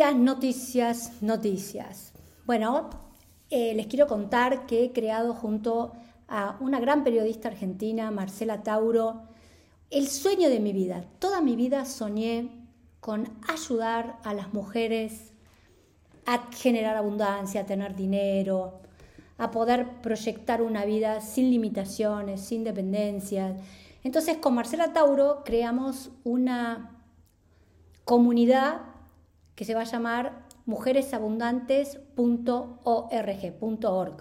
Noticias, noticias, noticias. Bueno, eh, les quiero contar que he creado junto a una gran periodista argentina, Marcela Tauro, el sueño de mi vida. Toda mi vida soñé con ayudar a las mujeres a generar abundancia, a tener dinero, a poder proyectar una vida sin limitaciones, sin dependencias. Entonces con Marcela Tauro creamos una comunidad que se va a llamar mujeresabundantes.org,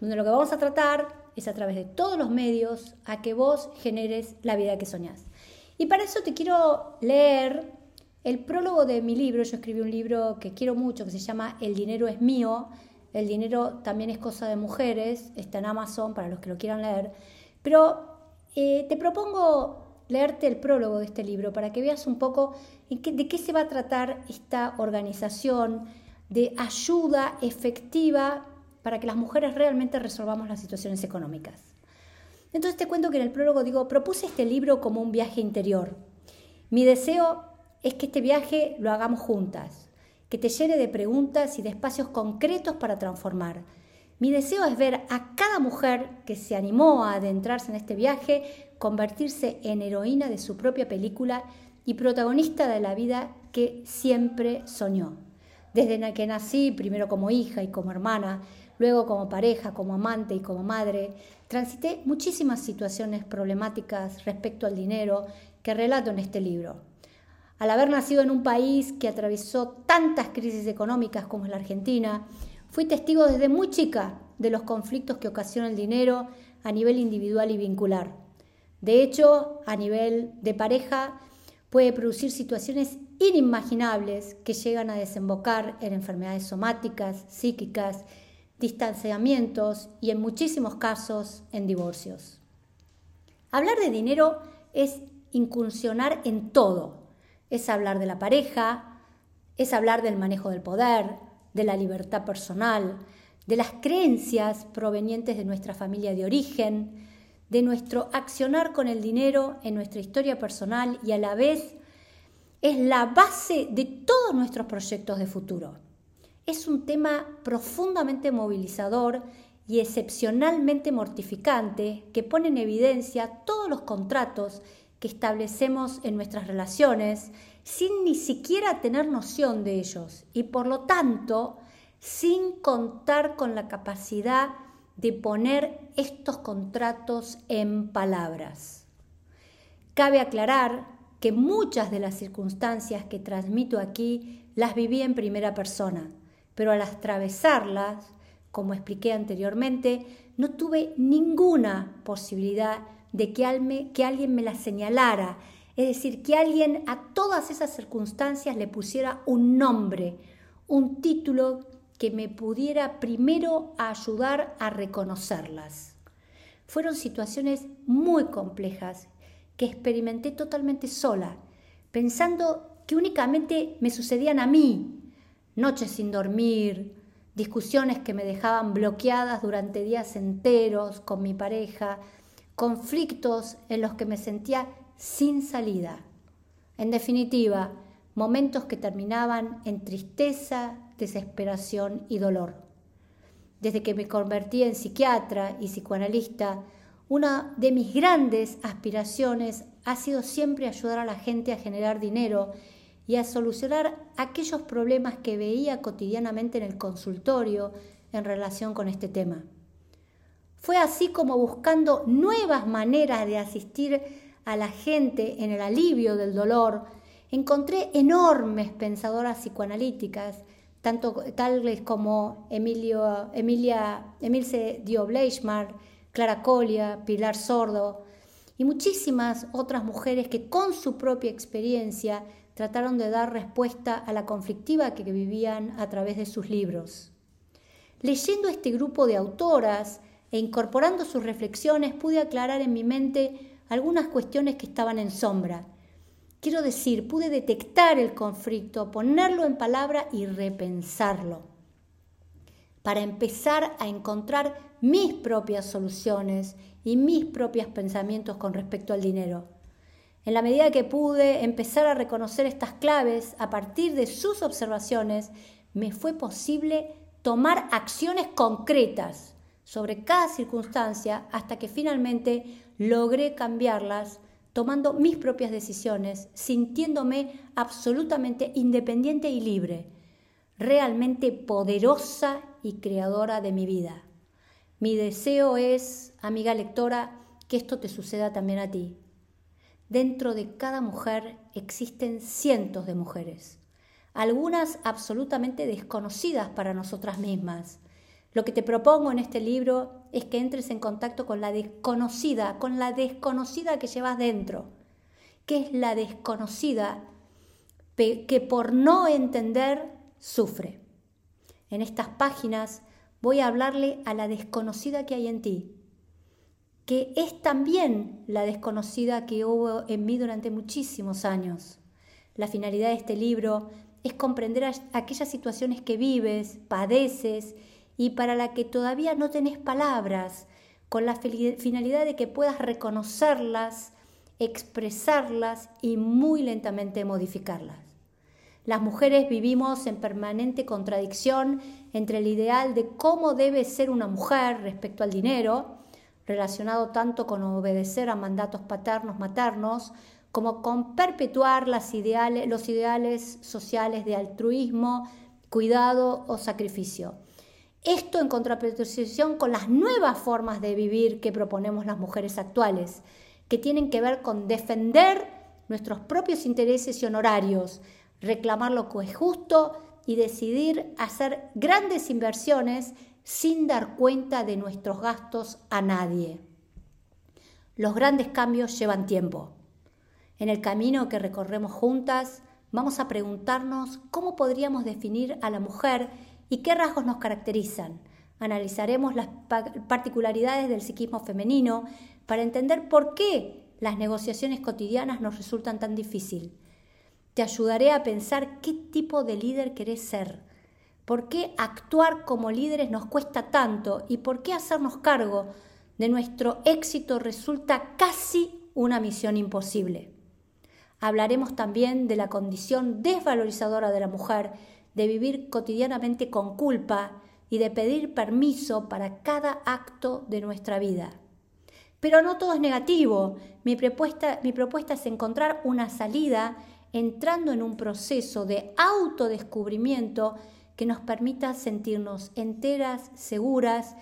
donde lo que vamos a tratar es a través de todos los medios a que vos generes la vida que soñás. Y para eso te quiero leer el prólogo de mi libro. Yo escribí un libro que quiero mucho, que se llama El dinero es mío. El dinero también es cosa de mujeres. Está en Amazon para los que lo quieran leer. Pero eh, te propongo leerte el prólogo de este libro para que veas un poco de qué se va a tratar esta organización de ayuda efectiva para que las mujeres realmente resolvamos las situaciones económicas. Entonces te cuento que en el prólogo digo, propuse este libro como un viaje interior. Mi deseo es que este viaje lo hagamos juntas, que te llene de preguntas y de espacios concretos para transformar. Mi deseo es ver a cada mujer que se animó a adentrarse en este viaje convertirse en heroína de su propia película y protagonista de la vida que siempre soñó. Desde que nací, primero como hija y como hermana, Luego como pareja, como amante y como madre, transité muchísimas situaciones problemáticas respecto al dinero que relato en este libro. Al haber nacido en un país que atravesó tantas crisis económicas como es la Argentina, fui testigo desde muy chica de los conflictos que ocasiona el dinero a nivel individual y vincular. De hecho, a nivel de pareja, puede producir situaciones inimaginables que llegan a desembocar en enfermedades somáticas, psíquicas distanciamientos y en muchísimos casos en divorcios. Hablar de dinero es incursionar en todo. Es hablar de la pareja, es hablar del manejo del poder, de la libertad personal, de las creencias provenientes de nuestra familia de origen, de nuestro accionar con el dinero en nuestra historia personal y a la vez es la base de todos nuestros proyectos de futuro. Es un tema profundamente movilizador y excepcionalmente mortificante que pone en evidencia todos los contratos que establecemos en nuestras relaciones sin ni siquiera tener noción de ellos y por lo tanto sin contar con la capacidad de poner estos contratos en palabras. Cabe aclarar que muchas de las circunstancias que transmito aquí las viví en primera persona pero al atravesarlas, como expliqué anteriormente, no tuve ninguna posibilidad de que, que alguien me las señalara, es decir, que alguien a todas esas circunstancias le pusiera un nombre, un título que me pudiera primero ayudar a reconocerlas. Fueron situaciones muy complejas que experimenté totalmente sola, pensando que únicamente me sucedían a mí, noches sin dormir, discusiones que me dejaban bloqueadas durante días enteros con mi pareja, conflictos en los que me sentía sin salida. En definitiva, momentos que terminaban en tristeza, desesperación y dolor. Desde que me convertí en psiquiatra y psicoanalista, una de mis grandes aspiraciones ha sido siempre ayudar a la gente a generar dinero y a solucionar aquellos problemas que veía cotidianamente en el consultorio en relación con este tema. Fue así como buscando nuevas maneras de asistir a la gente en el alivio del dolor, encontré enormes pensadoras psicoanalíticas, tanto tales como Emilia, Emilce Dio Clara Colia, Pilar Sordo y muchísimas otras mujeres que con su propia experiencia trataron de dar respuesta a la conflictiva que vivían a través de sus libros. Leyendo este grupo de autoras e incorporando sus reflexiones pude aclarar en mi mente algunas cuestiones que estaban en sombra. Quiero decir, pude detectar el conflicto, ponerlo en palabra y repensarlo, para empezar a encontrar mis propias soluciones y mis propios pensamientos con respecto al dinero. En la medida que pude empezar a reconocer estas claves a partir de sus observaciones, me fue posible tomar acciones concretas sobre cada circunstancia hasta que finalmente logré cambiarlas tomando mis propias decisiones, sintiéndome absolutamente independiente y libre, realmente poderosa y creadora de mi vida. Mi deseo es, amiga lectora, que esto te suceda también a ti. Dentro de cada mujer existen cientos de mujeres algunas absolutamente desconocidas para nosotras mismas. Lo que te propongo en este libro es que entres en contacto con la desconocida, con la desconocida que llevas dentro. ¿Qué es la desconocida que por no entender sufre? En estas páginas voy a hablarle a la desconocida que hay en ti, que es también la desconocida que hubo en mí durante muchísimos años. La finalidad de este libro es comprender aquellas situaciones que vives, padeces y para la que todavía no tenés palabras, con la finalidad de que puedas reconocerlas, expresarlas y muy lentamente modificarlas. Las mujeres vivimos en permanente contradicción entre el ideal de cómo debe ser una mujer respecto al dinero, relacionado tanto con obedecer a mandatos paternos maternos, como con perpetuar los ideales sociales de altruismo, cuidado o sacrificio. Esto en contraposición con las nuevas formas de vivir que proponemos las mujeres actuales, que tienen que ver con defender nuestros propios intereses y honorarios, reclamar lo que es justo y decidir hacer grandes inversiones sin dar cuenta de nuestros gastos a nadie. Los grandes cambios llevan tiempo. En el camino que recorremos juntas, vamos a preguntarnos cómo podríamos definir a la mujer y qué rasgos nos caracterizan. Analizaremos las particularidades del psiquismo femenino para entender por qué las negociaciones cotidianas nos resultan tan difíciles. Te ayudaré a pensar qué tipo de líder querés ser, por qué actuar como líderes nos cuesta tanto y por qué hacernos cargo de nuestro éxito resulta casi una misión imposible. Hablaremos también de la condición desvalorizadora de la mujer, de vivir cotidianamente con culpa y de pedir permiso para cada acto de nuestra vida. Pero no todo es negativo. Mi propuesta, es encontrar una salida entrando en un proceso de autodescubrimiento que nos permita sentirnos enteras, seguras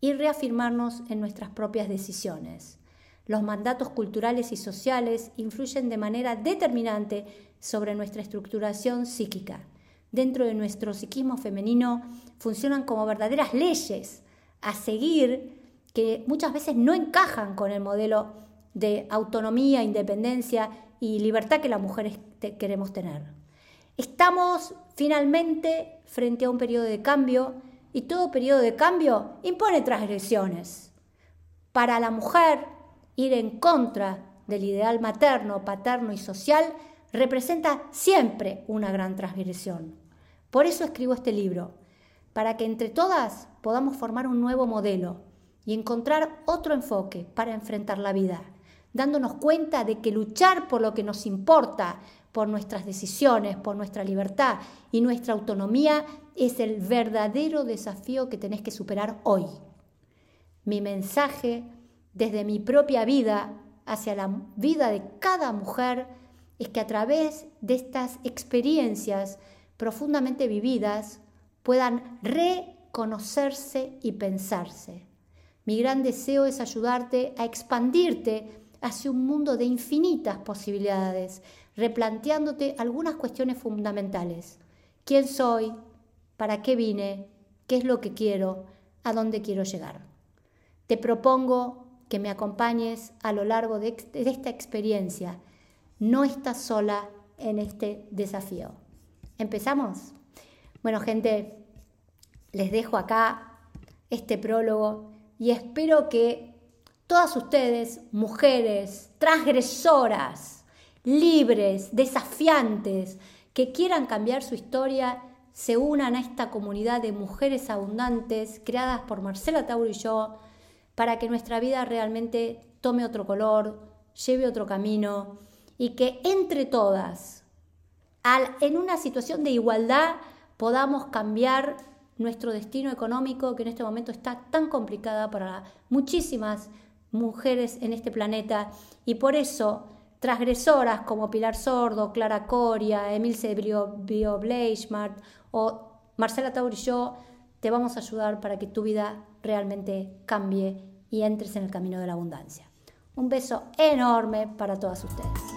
y reafirmarnos en nuestras propias decisiones. Los mandatos culturales y sociales influyen de manera determinante sobre nuestra estructuración psíquica. Dentro de nuestro psiquismo femenino funcionan como verdaderas leyes a seguir que muchas veces no encajan con el modelo de autonomía, independencia y libertad que las mujeres queremos tener. Estamos finalmente frente a un periodo de cambio y todo periodo de cambio impone transgresiones. Para la mujer, ir en contra del ideal materno, paterno y social representa siempre una gran transgresión. Por eso escribo este libro, para que entre todas podamos formar un nuevo modelo y encontrar otro enfoque para enfrentar la vida, dándonos cuenta de que luchar por lo que nos importa, por nuestras decisiones, por nuestra libertad y nuestra autonomía es el verdadero desafío que tenés que superar hoy. Mi mensaje desde mi propia vida hacia la vida de cada mujer es que a través de estas experiencias profundamente vividas puedan reconocerse y pensarse. Mi gran deseo es ayudarte a expandirte hacia un mundo de infinitas posibilidades, replanteándote algunas cuestiones fundamentales. ¿Quién soy? ¿Para qué vine? ¿Qué es lo que quiero? ¿A dónde quiero llegar? Te propongo que me acompañes a lo largo de, esta experiencia. No estás sola en este desafío. ¿Empezamos? Bueno, gente, les dejo acá este prólogo y espero que todas ustedes, mujeres, transgresoras, libres, desafiantes, que quieran cambiar su historia, se unan a esta comunidad de mujeres abundantes creadas por Marcela Tauro y yo, para que nuestra vida realmente tome otro color, lleve otro camino y que entre todas, en una situación de igualdad, podamos cambiar nuestro destino económico que en este momento está tan complicada para muchísimas mujeres en este planeta y por eso transgresoras como Pilar Sordo, Clara Coria, Emilce Bio Bleichmart o Marcela Taur y yo te vamos a ayudar para que tu vida realmente cambie y entres en el camino de la abundancia. Un beso enorme para todas ustedes.